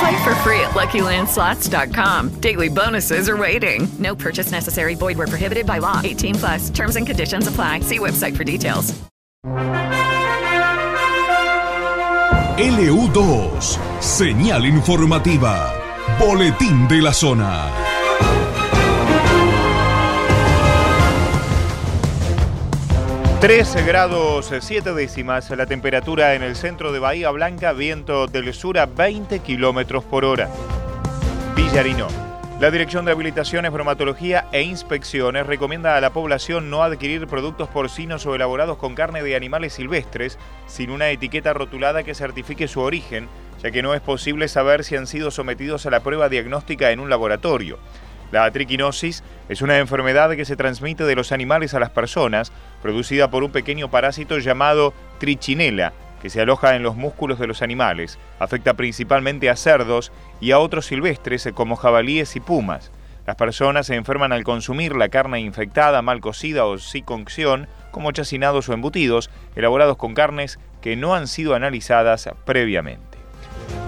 Play for free at LuckyLandSlots.com. Daily bonuses are waiting. No purchase necessary. Void were prohibited by law. 18 plus. Terms and conditions apply. See website for details. LU2, señal informativa, boletín de la zona. 13 grados 7 décimas la temperatura en el centro de Bahía Blanca, viento del sur a 20 kilómetros por hora. Villarino. La Dirección de Habilitaciones, Bromatología e Inspecciones recomienda a la población no adquirir productos porcinos o elaborados con carne de animales silvestres sin una etiqueta rotulada que certifique su origen, ya que no es posible saber si han sido sometidos a la prueba diagnóstica en un laboratorio. La triquinosis es una enfermedad que se transmite de los animales a las personas, producida por un pequeño parásito llamado trichinela, que se aloja en los músculos de los animales. Afecta principalmente a cerdos y a otros silvestres como jabalíes y pumas. Las personas se enferman al consumir la carne infectada, mal cocida o sin cocción, como chacinados o embutidos, elaborados con carnes que no han sido analizadas previamente.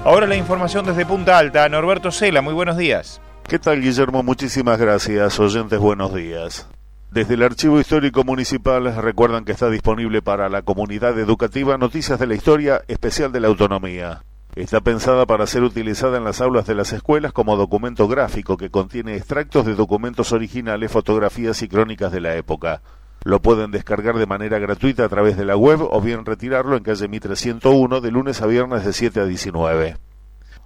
Ahora la información desde Punta Alta. Norberto Cela, muy buenos días. ¿Qué tal, Guillermo? Muchísimas gracias. Oyentes, buenos días. Desde el Archivo Histórico Municipal recuerdan que está disponible para la comunidad educativa Noticias de la Historia Especial de la Autonomía. Está pensada para ser utilizada en las aulas de las escuelas como documento gráfico que contiene extractos de documentos originales, fotografías y crónicas de la época. Lo pueden descargar de manera gratuita a través de la web o bien retirarlo en calle Mitre 101 de lunes a viernes de 7 a 19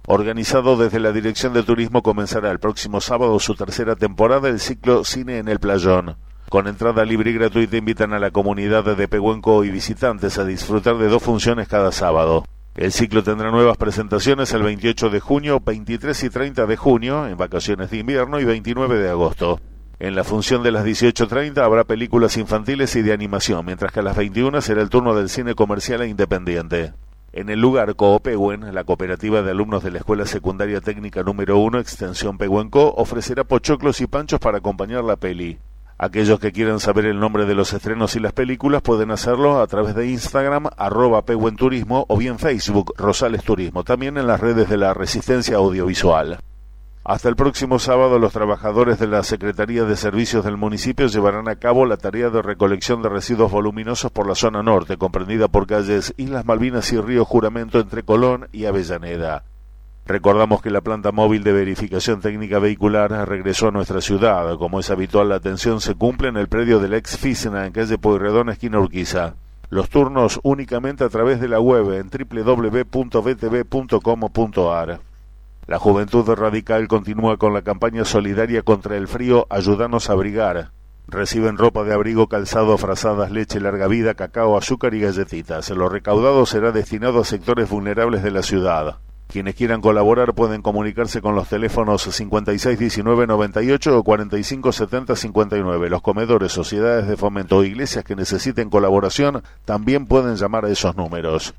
organizado desde la Dirección de Turismo, comenzará el próximo sábado su tercera temporada el ciclo Cine en el Playón. Con entrada libre y gratuita invitan a la comunidad de Pehuenco y visitantes a disfrutar de dos funciones cada sábado. El ciclo tendrá nuevas presentaciones el 28 de junio, 23 y 30 de junio, en vacaciones de invierno, y 29 de agosto. En la función de las 18.30 habrá películas infantiles y de animación, mientras que a las 21 será el turno del cine comercial e independiente. En el lugar, Coopehuen, la cooperativa de alumnos de la Escuela Secundaria Técnica número 1, Extensión Pehuenco, ofrecerá pochoclos y panchos para acompañar la peli. Aquellos que quieran saber el nombre de los estrenos y las películas pueden hacerlo a través de Instagram, arroba Turismo o bien Facebook, Rosales Turismo, también en las redes de la Resistencia Audiovisual. Hasta el próximo sábado, los trabajadores de la Secretaría de Servicios del municipio llevarán a cabo la tarea de recolección de residuos voluminosos por la zona norte, comprendida por calles Islas Malvinas y Río Juramento entre Colón y Avellaneda. Recordamos que la planta móvil de verificación técnica vehicular regresó a nuestra ciudad. Como es habitual, la atención se cumple en el predio del ex Fisna en calle Pueyrredón, esquina Urquiza. Los turnos únicamente a través de la web en www.btv.com.ar. La Juventud Radical continúa con la campaña solidaria contra el frío Ayúdanos a abrigar. Reciben ropa de abrigo, calzado, frazadas, leche, larga vida, cacao, azúcar y galletitas. Lo recaudado será destinado a sectores vulnerables de la ciudad. Quienes quieran colaborar pueden comunicarse con los teléfonos 561998 o 457059. Los comedores, sociedades de fomento o iglesias que necesiten colaboración también pueden llamar a esos números.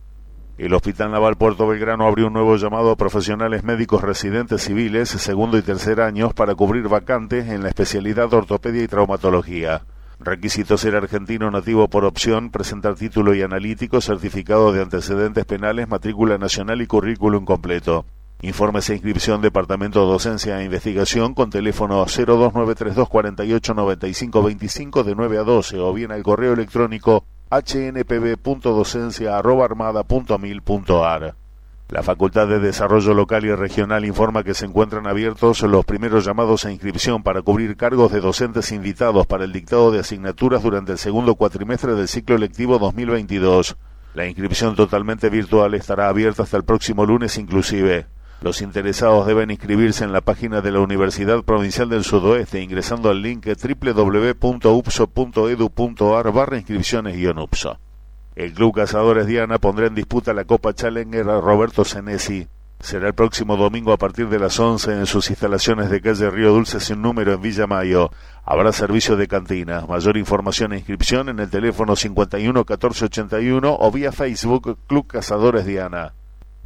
El Hospital Naval Puerto Belgrano abrió un nuevo llamado a profesionales médicos residentes civiles, segundo y tercer años, para cubrir vacantes en la especialidad de ortopedia y traumatología. Requisito ser argentino nativo por opción, presentar título y analítico, certificado de antecedentes penales, matrícula nacional y currículum completo. Informes e inscripción Departamento de Docencia e Investigación con teléfono 02932 489525 de 9 a 12 o bien al correo electrónico hnpb.docencia.armada.mil.ar. La Facultad de Desarrollo Local y Regional informa que se encuentran abiertos los primeros llamados a inscripción para cubrir cargos de docentes invitados para el dictado de asignaturas durante el segundo cuatrimestre del ciclo lectivo 2022. La inscripción totalmente virtual estará abierta hasta el próximo lunes inclusive. Los interesados deben inscribirse en la página de la Universidad Provincial del Sudoeste ingresando al link www.upso.edu.ar barra inscripciones-upso. El Club Cazadores Diana pondrá en disputa la Copa Challenger a Roberto Senesi. Será el próximo domingo a partir de las 11 en sus instalaciones de calle Río Dulce sin número en Villa Mayo. Habrá servicio de cantina. Mayor información e inscripción en el teléfono 51 14 81 o vía Facebook Club Cazadores Diana.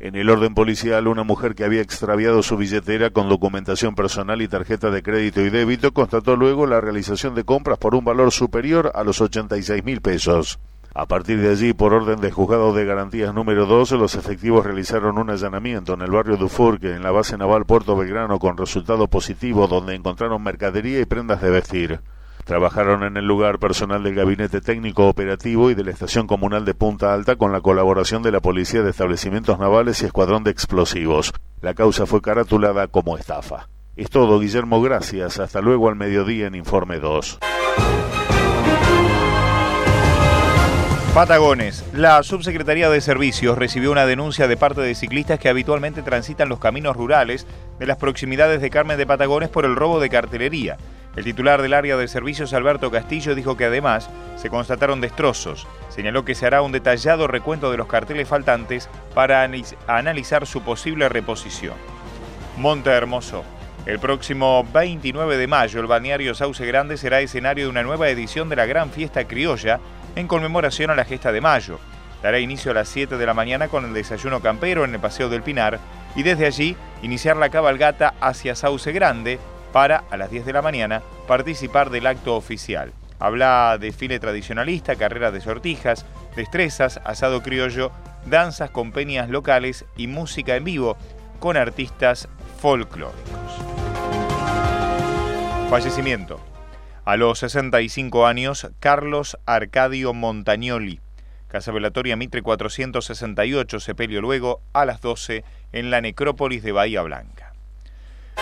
En el orden policial, una mujer que había extraviado su billetera con documentación personal y tarjeta de crédito y débito constató luego la realización de compras por un valor superior a los 86 mil pesos. A partir de allí, por orden de juzgado de garantías número 12, los efectivos realizaron un allanamiento en el barrio Dufurque, en la base naval Puerto Belgrano, con resultado positivo, donde encontraron mercadería y prendas de vestir. Trabajaron en el lugar personal del Gabinete Técnico Operativo y de la Estación Comunal de Punta Alta con la colaboración de la Policía de Establecimientos Navales y Escuadrón de Explosivos. La causa fue caratulada como estafa. Es todo, Guillermo, gracias. Hasta luego al mediodía en Informe 2. Patagones. La Subsecretaría de Servicios recibió una denuncia de parte de ciclistas que habitualmente transitan los caminos rurales de las proximidades de Carmen de Patagones por el robo de cartelería. El titular del área de servicios, Alberto Castillo, dijo que además se constataron destrozos. Señaló que se hará un detallado recuento de los carteles faltantes para analizar su posible reposición. Monte Hermoso. El próximo 29 de mayo, el balneario Sauce Grande será escenario de una nueva edición de la Gran Fiesta Criolla en conmemoración a la gesta de mayo. Dará inicio a las 7 de la mañana con el desayuno campero en el Paseo del Pinar y desde allí iniciar la cabalgata hacia Sauce Grande para, a las 10 de la mañana, participar del acto oficial. Habla de desfile tradicionalista, carrera de sortijas, destrezas, asado criollo, danzas con peñas locales y música en vivo con artistas folclóricos. Fallecimiento. A los 65 años, Carlos Arcadio Montagnoli. Casa Velatoria Mitre 468, sepelio luego a las 12 en la necrópolis de Bahía Blanca.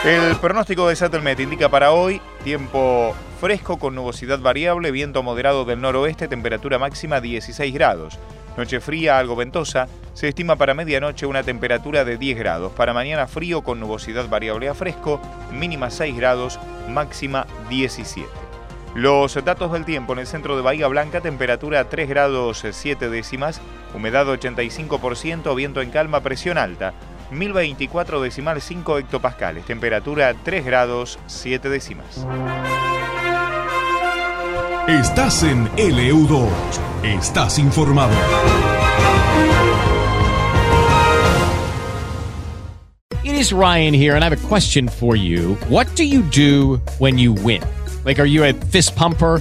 El pronóstico de Settlement indica para hoy tiempo fresco con nubosidad variable, viento moderado del noroeste, temperatura máxima 16 grados. Noche fría, algo ventosa. Se estima para medianoche una temperatura de 10 grados. Para mañana frío con nubosidad variable a fresco, mínima 6 grados, máxima 17. Los datos del tiempo en el centro de Bahía Blanca, temperatura 3 grados 7 décimas, humedad 85%, viento en calma, presión alta, 1024 decimal 5 hectopascales, temperatura 3 grados 7 décimas. Estás en LU2, estás informado. It is Ryan here and I have a question for you. What do you do when you win? Like, are you a fist pumper,